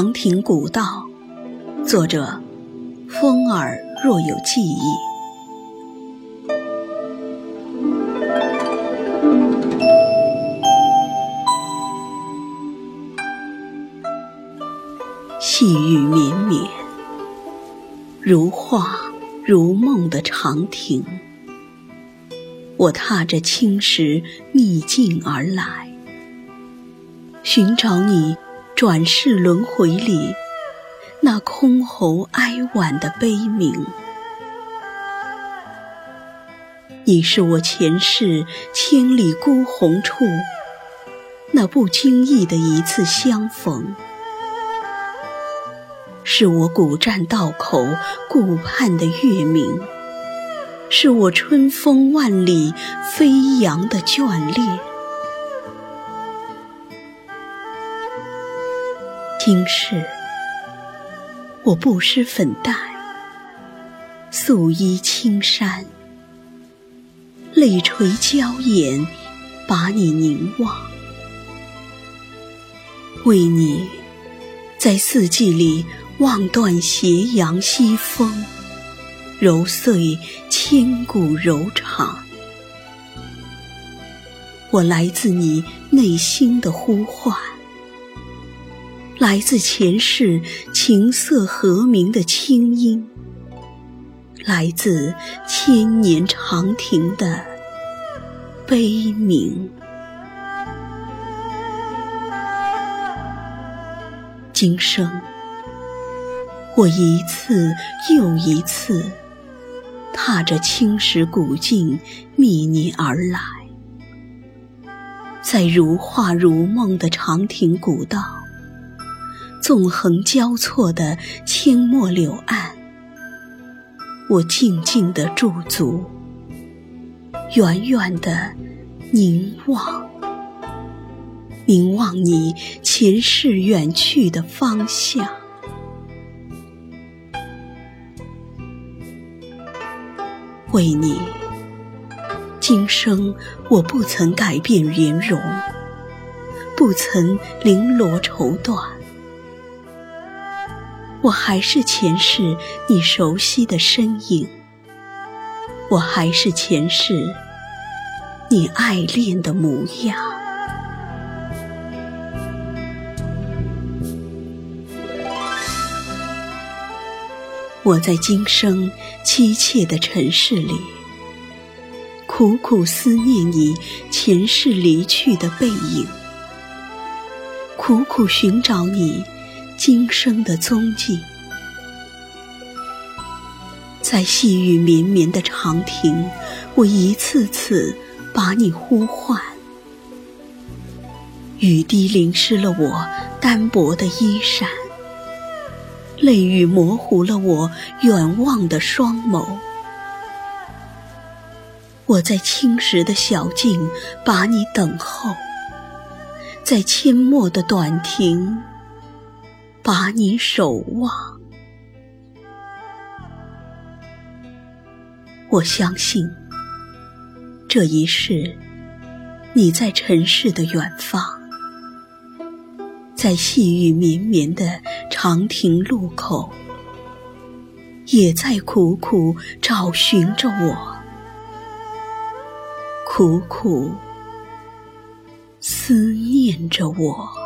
长亭古道，作者：风儿若有记忆。细雨绵绵，如画如梦的长亭。我踏着青石逆境而来，寻找你转世轮回里那箜篌哀婉的悲鸣。你是我前世千里孤鸿处那不经意的一次相逢。是我古栈道口顾盼的月明，是我春风万里飞扬的眷恋。今世我不施粉黛，素衣青衫，泪垂娇眼，把你凝望，为你在四季里。望断斜阳西风，揉碎千古柔肠。我来自你内心的呼唤，来自前世情色和鸣的清音，来自千年长亭的悲鸣。今生。我一次又一次踏着青石古径觅你而来，在如画如梦的长亭古道，纵横交错的阡陌柳岸，我静静地驻足，远远地凝望，凝望你前世远去的方向。为你，今生我不曾改变颜容，不曾绫罗绸缎，我还是前世你熟悉的身影，我还是前世你爱恋的模样。我在今生凄切的尘世里，苦苦思念你前世离去的背影，苦苦寻找你今生的踪迹。在细雨绵绵的长亭，我一次次把你呼唤，雨滴淋湿了我单薄的衣衫。泪雨模糊了我远望的双眸，我在青石的小径把你等候，在阡陌的短亭把你守望。我相信，这一世你在尘世的远方。在细雨绵绵的长亭路口，也在苦苦找寻着我，苦苦思念着我。